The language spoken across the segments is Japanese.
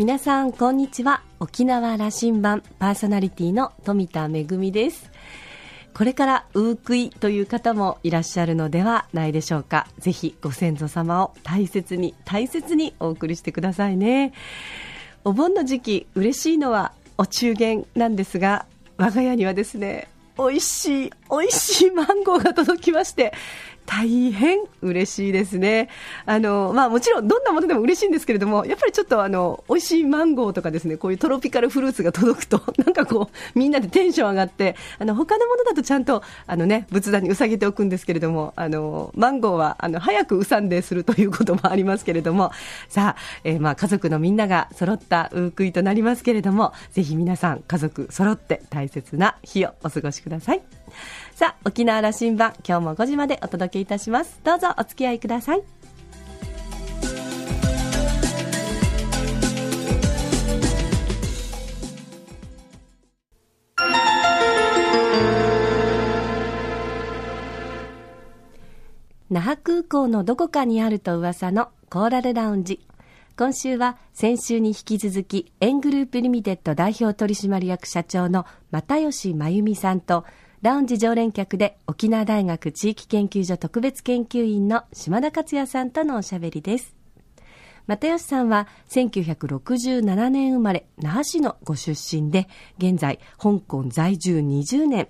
皆さんこんにちは。沖縄羅針盤パーソナリティの富田恵です。これからウークイという方もいらっしゃるのではないでしょうか。ぜひご先祖様を大切に大切にお送りしてくださいね。お盆の時期嬉しいのはお中元なんですが我が家にはですね美味しい美味しいマンゴーが届きまして大変嬉しいですね。あの、まあもちろんどんなものでも嬉しいんですけれども、やっぱりちょっとあの、美味しいマンゴーとかですね、こういうトロピカルフルーツが届くと、なんかこう、みんなでテンション上がって、あの、他のものだとちゃんと、あのね、仏壇にうさげておくんですけれども、あの、マンゴーは、あの、早くうさんでするということもありますけれども、さあ、えー、まあ家族のみんなが揃ったウークイとなりますけれども、ぜひ皆さん家族揃って大切な日をお過ごしください。さあ、沖縄羅針盤、今日も5時までお届けいたします。どうぞお付き合いください。那覇空港のどこかにあると噂のコーラルラウンジ。今週は先週に引き続き、エングループリミテッド代表取締役社長の又吉真由美さんと、ラウンジ常連客で沖縄大学地域研究所特別研究員の島田克也さんとのおしゃべりです。又吉さんは1967年生まれ、那覇市のご出身で、現在、香港在住20年。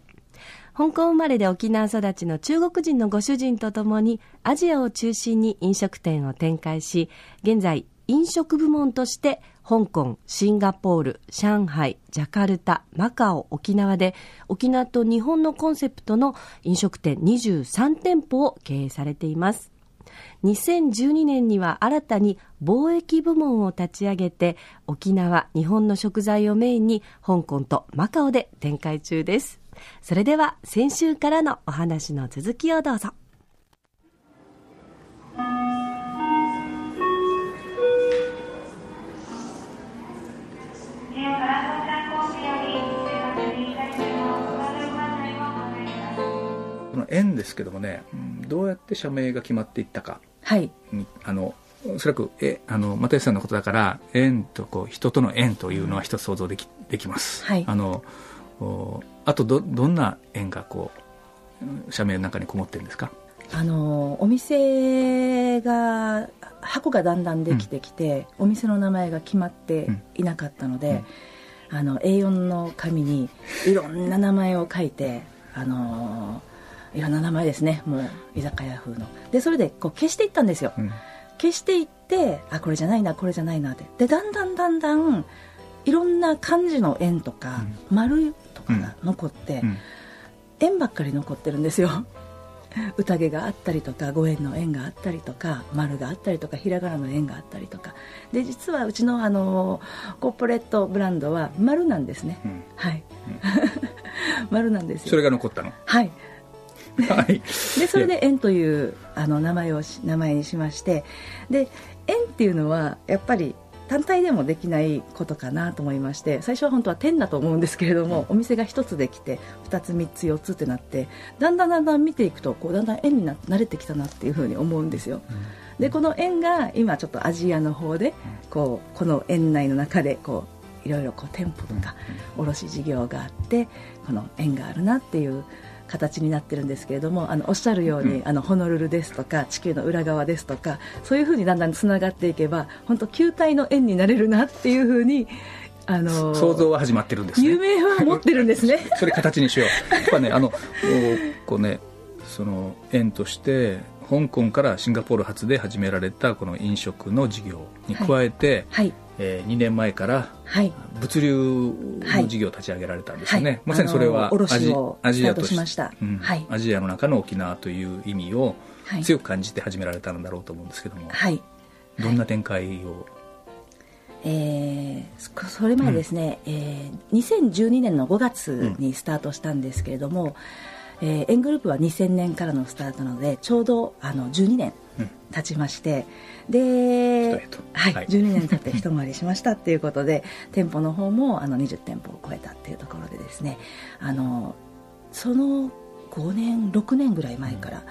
香港生まれで沖縄育ちの中国人のご主人とともに、アジアを中心に飲食店を展開し、現在、飲食部門として香港、シンガポール、上海、ジャカルタ、マカオ、沖縄で沖縄と日本のコンセプトの飲食店23店舗を経営されています。2012年には新たに貿易部門を立ち上げて沖縄、日本の食材をメインに香港とマカオで展開中です。それでは先週からのお話の続きをどうぞ。縁ですけどもね、どうやって社名が決まっていったか、はい、あのおそらくえあの又吉さんのことだから縁とこう人との縁というのは一つ想像できできます。はい、あのあとどどんな縁がこう社名の中にこもってるんですか？あのお店が箱がだんだんできてきて、うん、お店の名前が決まっていなかったので、うん、あの A4 の紙にいろんな名前を書いてあのいろんな名前ですね。もう居酒屋風の。でそれでこう消していったんですよ、うん、消していってあこれじゃないなこれじゃないなって。でだんだんだんだんいろんな漢字の円とか、うん、丸とかが残って、うん、円ばっかり残ってるんですよ。宴があったりとか五円の円があったりとか丸があったりとかひらがなの円があったりとか。で実はうちのあのコーポレートブランドは丸なんですね、はい、丸なんですよ。それが残ったの？はい はい、でそれで円というあの名前を名前にしまして。で円っていうのはやっぱり単体でもできないことかなと思いまして最初は本当は点だと思うんですけれども、お店が1つできて2つ3つ4つってなってだんだんだんだん見ていくとこうだんだん円にな慣れてきたなっていうふうに思うんですよ。でこの円が今ちょっとアジアの方でこうこの園内の中でこういろいろこう店舗とか卸事業があってこの縁があるなっていう形になってるんですけれどもあのおっしゃるように、うん、あのホノルルですとか地球の裏側ですとかそういうふうにだんだんつながっていけば本当球体の円になれるなっていうふうにあの想像は始まってるんですね。夢は持ってるんですね。それ形にしよう。やっぱねあのこうねその円として香港からシンガポール発で始められたこの飲食の事業に加えて、はいはいえー、2年前から物流の事業を立ち上げられたんですよね、はい、まさにそれはアジアジアとしました、うん。はい、アジアの中の沖縄という意味を強く感じて始められたんだろうと思うんですけども、はい、どんな展開を、えー、それまでですね、うん、えー、2012年の5月にスタートしたんですけれども、うん、えー、エングループは2000年からのスタートなのでちょうどあの12年経ちまして、うん、で、はい、はい、12年経って一回りしましたっていうことで店舗の方もあの20店舗を超えたっていうところでですねあのその5年6年ぐらい前から、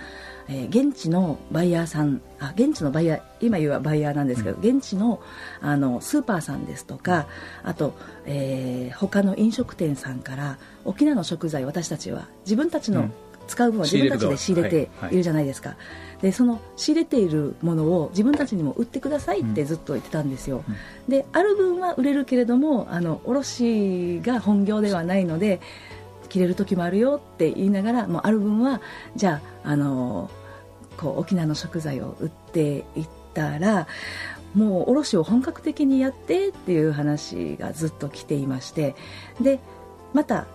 えー、現地のバイヤーさんあ現地のバイヤー今言うはバイヤーなんですけど、うん、現地のあのスーパーさんですとかあと、えー、他の飲食店さんから沖縄の食材私たちは自分たちの使う分は自分たちで仕入れてい。るじゃないですか、でその仕入れているものを自分たちにも売ってくださいってずっと言ってたんですよ、うん、である分は売れるけれどもあの卸が本業ではないので切れる時もあるよって言いながらもうある分はじゃああのこう沖縄の食材を売っていったらもう卸を本格的にやってっていう話がずっと来ていましてでまた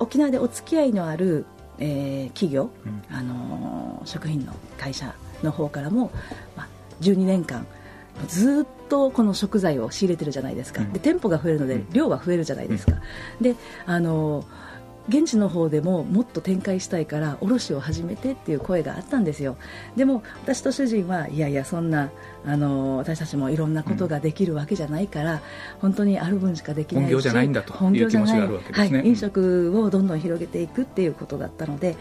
沖縄でお付き合いのある、えー、企業、うん、あの食品の会社の方からも、まあ、12年間ずっとこの食材を仕入れてるじゃないですか、で店舗が増えるので量は増えるじゃないですか、であの現地の方でももっと展開したいから卸を始めてっていう声があったんですよ。でも私と主人はいやいやそんなあの私たちもいろんなことができるわけじゃないから、うん、本当にある分しかできないし本業じゃないんだという気持ちがあるわけですね、はい、飲食をどんどん広げていくっていうことだったので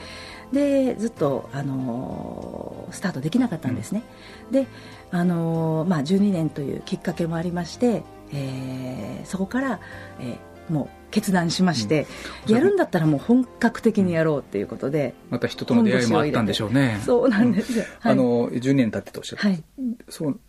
でずっとあのスタートできなかったんですね、うん、であの、まあ、12年というきっかけもありまして、えー、そこから、えー、もう決断しまして、うん、やるんだったらもう本格的にやろうっていうことで、また人との出会いもあったんでしょうね。そうなんです。よ、はい、あの10年経ってとおっしゃって、はい、そう。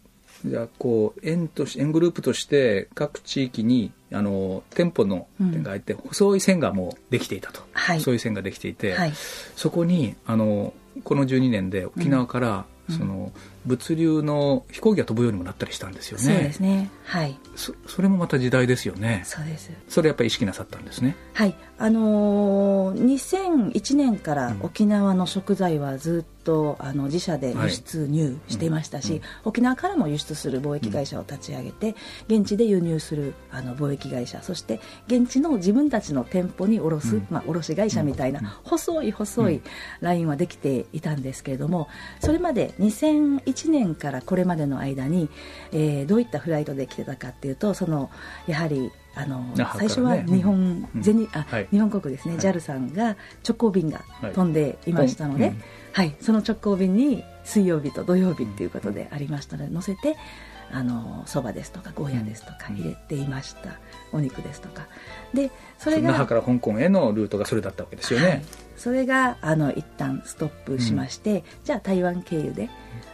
じゃあこう園とし園グループとして各地域にあの店舗の点が入って、うん、細い線がもうできていたと、はい、細い線ができていて、はい、そこにあのこの12年で沖縄から、うん、その物流の飛行機が飛ぶようにもなったりしたんですよね。そうですね。はい。そそれもまた時代ですよね。そうです。それやっぱり意識なさったんですね。はい。あのー、2001年から沖縄の食材はずっとあの自社で輸出入していましたし、はいうん、沖縄からも輸出する貿易会社を立ち上げて、現地で輸入するあの貿易会社そして現地の自分たちの店舗に卸す、うん、まあ、卸会社みたいな細い細いラインはできていたんですけれどもそれまで2001年からこれまでの間に、えー、どういったフライトで来てたかっていうとそのやはりあの最初は日本、うん、あ、はい、日本国ですね、はい、JAL さんが直行便が飛んでいましたので、はい、はい、その直行便に水曜日と土曜日っていうことでありましたので乗せてあのそばですとかゴーヤですとか入れていました、お肉ですとか。でそれが那覇から香港へのルートがそれだったわけですよね、それがあの一旦ストップしまして、うん、じゃあ台湾経由で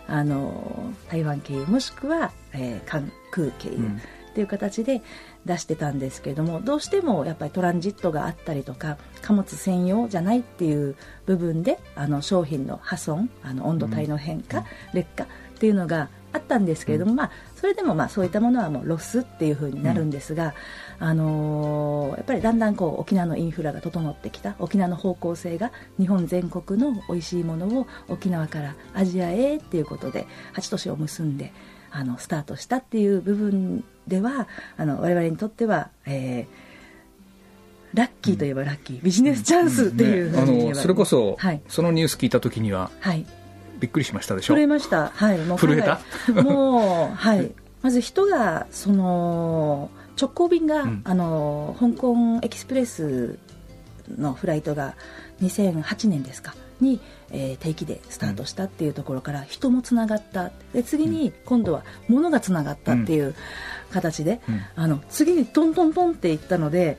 あの台湾経由もしくは、えー、関空経由っていう形で出してたんですけれども、どうしてもやっぱりトランジットがあったりとか貨物専用じゃないっていう部分であの商品の破損あの温度帯の変化、うん、劣化っていうのがあったんですけれども、うん、まあ、それでもまあそういったものはもうロスっていうふうになるんですが、うん、あのー、やっぱりだんだんこう沖縄のインフラが整ってきた沖縄の方向性が日本全国の美味しいものを沖縄からアジアへっていうことで8都市を結んであのスタートしたっていう部分ではあの我々にとっては、えー、ラッキーといえばラッキー、うん、ビジネスチャンスっていうね、あのそれこそ、はい、そのニュース聞いた時には、はい、びっくりしましたでしょ？震えました。はい。もう震えた？もうはい。まず人がその直行便が、うん、あの香港エキスプレスのフライトが2008年ですかに、えー、定期でスタートしたっていうところから人もつながった。で次に今度は物がつながったっていう形で、うん、あの次にトントントンっていったので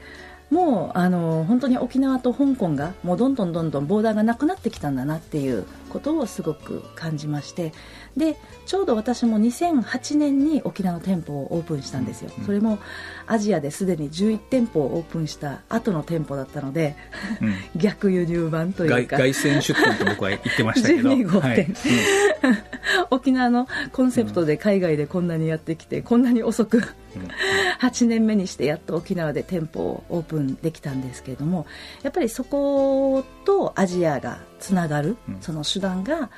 もうあの本当に沖縄と香港がもうどんどんどんどんボーダーがなくなってきたんだなっていうことをすごく感じまして。でちょうど私も2008年に沖縄の店舗をオープンしたんですよ、うん、それもアジアですでに11店舗をオープンした後の店舗だったので、うん、逆輸入版というか。凱旋出店と僕は言ってましたけど。12号店、はい、沖縄のコンセプトで海外でこんなにやってきてこんなに遅く8年目にしてやっと沖縄で店舗をオープンできたんですけれどもやっぱりそことアジアがつながる、その手段が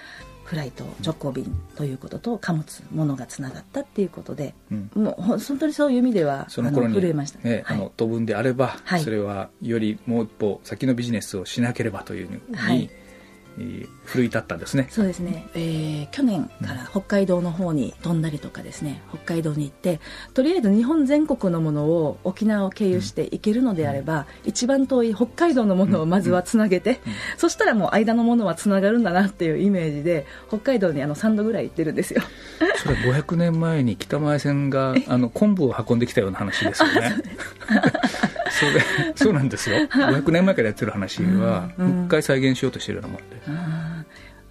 フライト直行便ということと貨物物がつながったっていうことで、うん、もう本当にそういう意味ではその頃に震えました、ね、はい、あの飛ぶんであれば、はい、それはよりもう一歩先のビジネスをしなければというふうに、はい、奮い立ったんですね。そうですね、えー、去年から北海道の方に飛んだりとかですね。北海道に行ってとりあえず日本全国のものを沖縄を経由して行けるのであれば、うん、一番遠い北海道のものをまずはつなげて、うん。うん、そしたらもう間のものはつながるんだなっていうイメージで北海道にあの3度ぐらい行ってるんですよ。それ500年前に北前線が あの昆布を運んできたような話ですよねそれ そうなんですよ。500年前からやってる話は、もう一回再現しようとしてるようなもんで。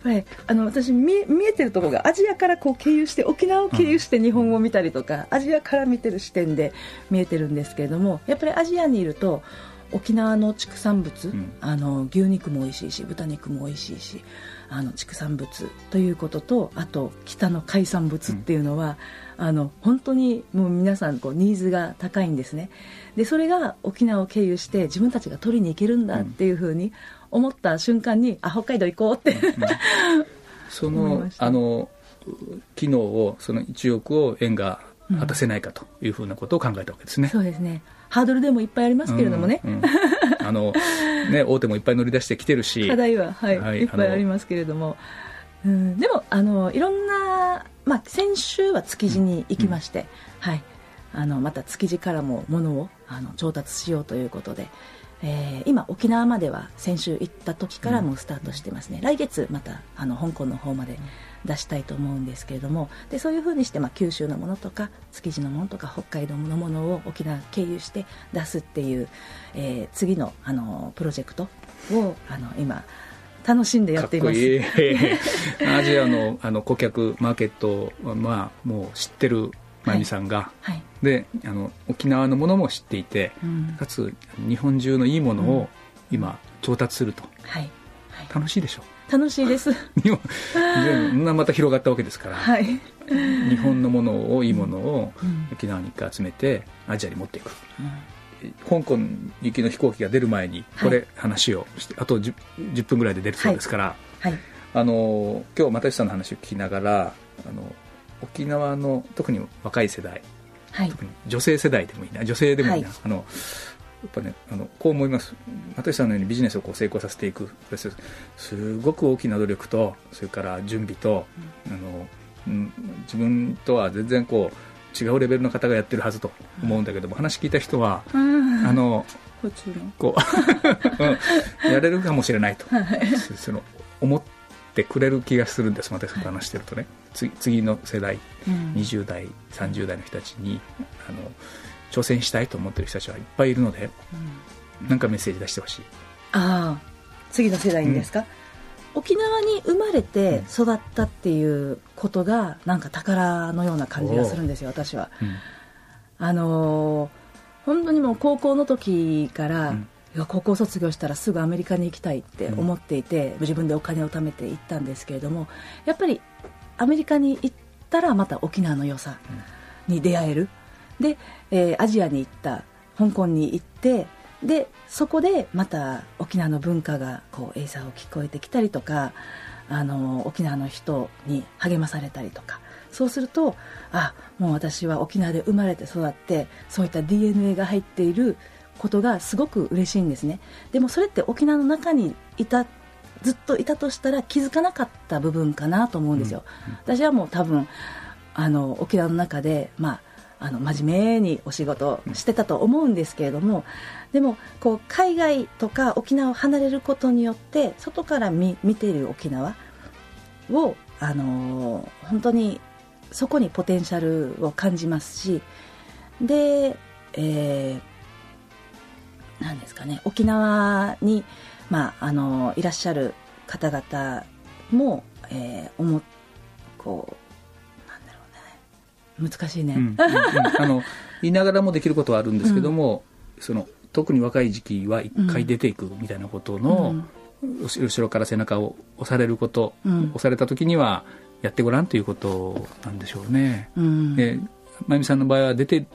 はい、あの私見見えてるところがアジアからこう経由して沖縄を経由して日本を見たりとか、うん、アジアから見てる視点で見えてるんですけれどもやっぱりアジアにいると沖縄の畜産物、うん、あの牛肉も美味しいし豚肉も美味しいしあの畜産物ということとあと北の海産物っていうのは、うん、あの本当にもう皆さんこうニーズが高いんですねでそれが沖縄を経由して自分たちが取りに行けるんだっていうふうに思った瞬間に、あ北海道行こうって、うん、そのあの機能をその1億を円が果たせないかというふうなことを考えたわけですね、そうですね。ハードルでもいっぱいありますけれどもね、うんうん、あのね 大手もいっぱい乗り出してきてるし。課題は、はい、はい、いっぱいありますけれども、うん、でもあのいろんな、まあ、先週は築地に行きまして、はい、あのまた築地からも物をあの調達しようということで、えー、今、沖縄までは先週行った時からもうスタートしてますね、来月またあの香港の方まで出したいと思うんですけれどもでそういうふうにして、まあ、九州のものとか築地のものとか北海道のものを沖縄経由して出すっていう、えー、次のあのプロジェクトをあの今楽しんでやっています。アジアのあの顧客マーケットは、まあ、もう知ってる真由美さんが、はい。はい、であの沖縄のものも知っていて、うん、かつ日本中のいいものを今調達すると、はい、楽しいでしょ？楽しいです。日本でまた広がったわけですから、はい、日本のものをいいものを沖縄に一回集めてアジアに持っていく、うん、香港行きの飛行機が出る前にこれ話をして、あと 10, 10, 分ぐらいで出るそうですから、はい、あの今日又吉さんの話を聞きながらあの沖縄の特に若い世代、はい、特に女性世代でもいいな女性でもいいな、はい、あのやっぱねあのこう思います。又吉さんのようにビジネスをこう成功させていく。すごく大きな努力とそれから準備と、うん、あのうん、自分とは全然こう違うレベルの方がやってるはずと思うんだけども、話聞いた人は、うん、あのこうやれるかもしれないと、はい、その思ってくれる気がするんです私と話してるとね、はい、次の世代、うん、20代30代の人たちにあの挑戦したいと思ってる人たちはいっぱいいるので、うん、なんかメッセージ出してほしい。ああ。次の世代にですか、うん、沖縄に生まれて育ったっていうことがなんか宝のような感じがするんですよ私は、あのー、本当にもう高校の時から、高校卒業したらすぐアメリカに行きたいって思っていて、うん、自分でお金を貯めて行ったんですけれどもやっぱりアメリカに行ったらまた沖縄の良さに出会える、で、えー、アジアに行った。香港に行って。でそこでまた沖縄の文化がこうエイサーを聞こえてきたりとかあの沖縄の人に励まされたりとか。そうするとあもう私は沖縄で生まれて育ってそういった DNA が入っていることがすごく嬉しいんですね。でもそれって沖縄の中にいたずっといたとしたら気づかなかった部分かなと思うんですよ、私はもう多分あの沖縄の中で、まあ、あの真面目にお仕事してたと思うんですけれどもでもこう海外とか沖縄を離れることによって外から見見ている沖縄を、あのー、本当にそこにポテンシャルを感じますしで、えー何ですかね沖縄に、まあ、あのいらっしゃる方々も、えー、思こうなんだろうね。難しいね、うんうんうん、あの言いながらもできることはあるんですけども、うん、その特に若い時期は一回出ていくみたいなことの、うん、後ろから背中を押されること、うん、押された時にはやってごらんということなんでしょうね。うん、で真由美さんの場合は出て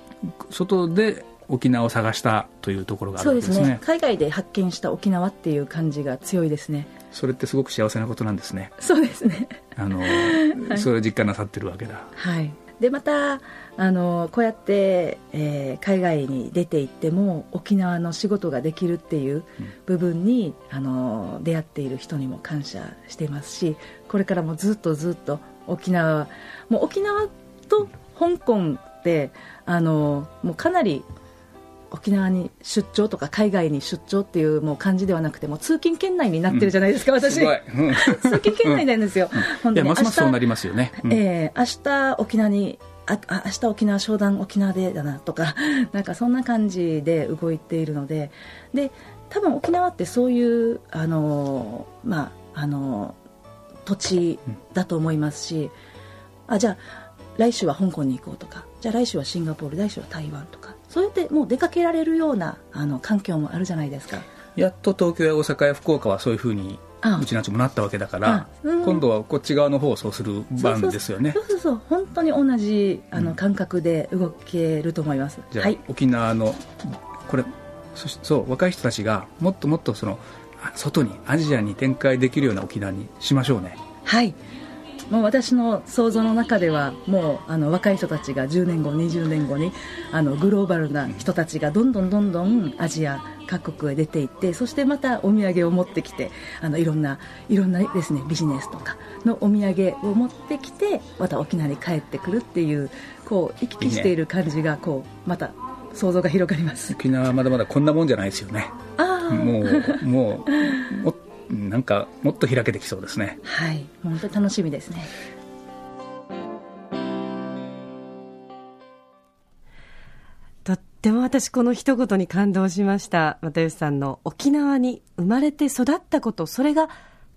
外で沖縄を探したというところがあるんですね。そうですね。海外で発見した沖縄っていう感じが強いですね。それってすごく幸せなことなんですね。そうですね。あの、はい、それを実感なさってるわけだ。はい。でまたあのこうやって、えー、海外に出て行っても沖縄の仕事ができるっていう部分に、うん、あの出会っている人にも感謝していますしこれからもずっとずっと沖縄もう沖縄と香港ってあのもうかなり沖縄に出張とか海外に出張っていうもう感じではなくても通勤圏内になってるじゃないですか、うん、私、うん、通勤圏内なんですよ、うん、いやますますそうなりますよね、うん、えー、明日沖縄にあ明日沖縄商談沖縄でだなとか なんかそんな感じで動いているので。で多分沖縄ってそういうあの、まあ、あの土地だと思いますし、あじゃあ来週は香港に行こうとかじゃあ来週はシンガポール来週は台湾とかそうやってもう出かけられるようなあの環境もあるじゃないですか。やっと東京や大阪や福岡はそういうふうにうちなちもなったわけだから、うん、今度はこっち側の方をそうする番ですよね。そうそうそう。本当に同じあの感覚で動けると思います、じゃあ、はい、沖縄のこれそそう若い人たちがもっともっとその外にアジアに展開できるような沖縄にしましょうね。はいもう私の想像の中ではもうあの若い人たちが10年後20年後にあのグローバルな人たちがどんどんどんどんアジア各国へ出ていってそしてまたお土産を持ってきてあのいろんないろんなですねビジネスとかのお土産を持ってきてまた沖縄に帰ってくるっていうこう行き来している感じがこうまた想像が広がります。沖縄はまだまだこんなもんじゃないですよね。あもうもうもなんかもっと開けてきそうですね。はい本当に楽しみですね。とっても私この一言に感動しました。又吉さんの沖縄に生まれて育ったことそれが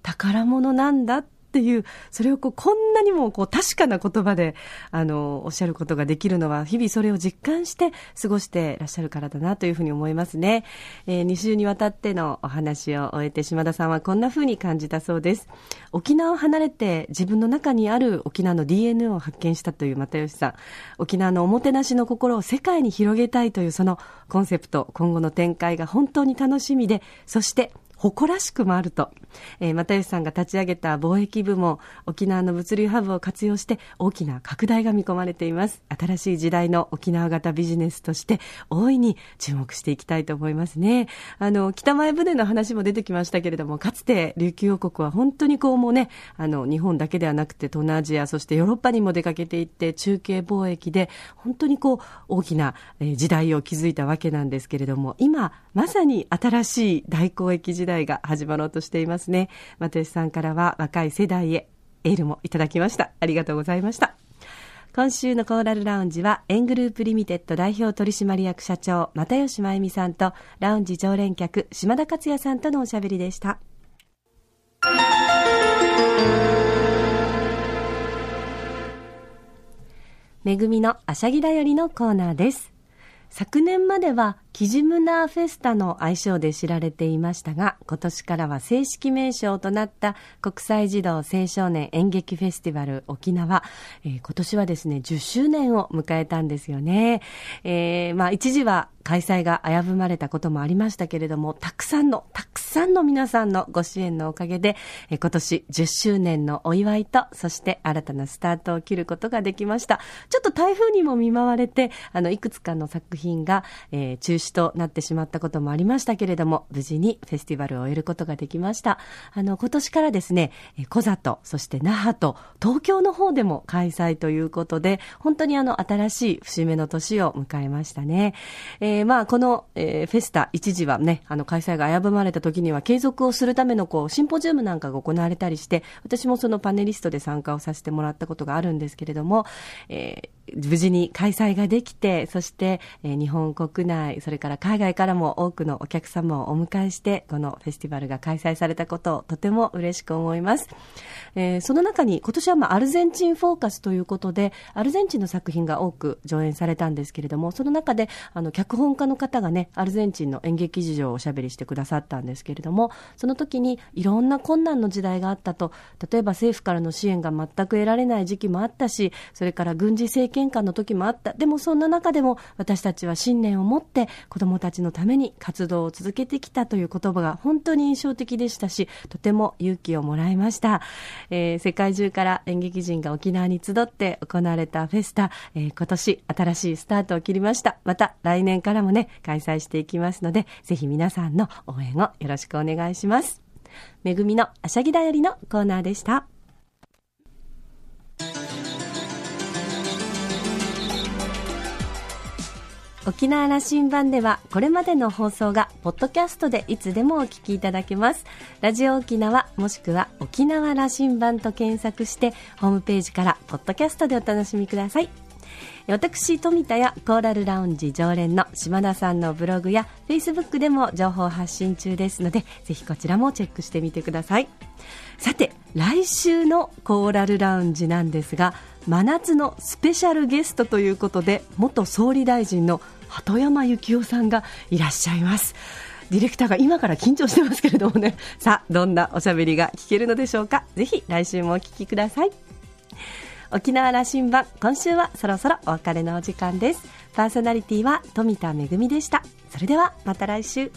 宝物なんだっていう、それをこう、こんなにもこう、確かな言葉で、あの、おっしゃることができるのは、日々それを実感して過ごしてらっしゃるからだなというふうに思いますね。えー、2週にわたってのお話を終えて、島田さんはこんなふうに感じたそうです。沖縄を離れて自分の中にある沖縄の DNA を発見したという又吉さん。沖縄のおもてなしの心を世界に広げたいというそのコンセプト、今後の展開が本当に楽しみで、そして誇らしくもあると、えー、又吉さんが立ち上げた貿易部も沖縄の物流ハブを活用して大きな拡大が見込まれています。新しい時代の沖縄型ビジネスとして大いに注目していきたいと思いますね。あの北前船の話も出てきましたけれどもかつて琉球王国は本当にこうもうねあの日本だけではなくて東南アジアそしてヨーロッパにも出かけていって中継貿易で本当にこう大きな時代を築いたわけなんですけれども今まさに新しい大交易時代代が始まろうとしていますね。又吉さんからは若い世代へエールもいただきました。ありがとうございました。今週のコーラルラウンジは、エングループリミテッド代表取締役社長、又吉真由美さんと、ラウンジ常連客、島田克也さんとのおしゃべりでした。めぐみのあしゃぎだよりのコーナーです。昨年まではキジムナーフェスタの愛称で知られていましたが、今年からは正式名称となった国際児童青少年演劇フェスティバル沖縄、えー、今年はですね、10周年を迎えたんですよね。えー、まあ一時は開催が危ぶまれたこともありましたけれども、たくさんの、たくさんの皆さんのご支援のおかげで、えー、今年10周年のお祝いと、そして新たなスタートを切ることができました。ちょっと台風にも見舞われて、あの、いくつかの作品が、えー、中止となってしまったこともありましたけれども、無事にフェスティバルを終えることができました。あの、今年からですね、小里、そして那覇と東京の方でも開催ということで、本当にあの、新しい節目の年を迎えましたね。えー、まあ、この、えー、フェスタ、一時はね、あの、開催が危ぶまれた時には継続をするためのこう、シンポジウムなんかが行われたりして、私もそのパネリストで参加をさせてもらったことがあるんですけれども、えー無事に開催ができて、そして、え、日本国内、それから海外からも多くのお客様をお迎えして、このフェスティバルが開催されたことをとても嬉しく思います。えー、その中に今年はまあアルゼンチンフォーカスということで、アルゼンチンの作品が多く上演されたんですけれども、その中で、あの、脚本家の方がね、アルゼンチンの演劇事情をおしゃべりしてくださったんですけれども、その時にいろんな困難の時代があったと、例えば政府からの支援が全く得られない時期もあったし、それから軍事政権喧嘩の時もあった。でもそんな中でも私たちは信念を持って子どもたちのために活動を続けてきたという言葉が本当に印象的でしたしとても勇気をもらいました、えー、世界中から演劇人が沖縄に集って行われたフェスタ、えー、今年新しいスタートを切りました。また来年からもね開催していきますのでぜひ皆さんの応援をよろしくお願いします。めぐみのあしゃぎだよりのコーナーでした。沖縄羅針盤ではこれまでの放送がポッドキャストでいつでもお聞きいただけます。ラジオ沖縄もしくは沖縄羅針盤と検索してホームページからポッドキャストでお楽しみください。私富田やコーラルラウンジ常連の島田さんのブログやフェイスブックでも情報発信中ですのでぜひこちらもチェックしてみてください。さて来週のコーラルラウンジなんですが真夏のスペシャルゲストということで元総理大臣の鳩山幸夫さんがいらっしゃいます。ディレクターが今から緊張してますけれどもね。さあどんなおしゃべりが聞けるのでしょうか。ぜひ来週もお聞きください。沖縄羅針盤今週はそろそろお別れのお時間です。パーソナリティは富田恵でした。それではまた来週。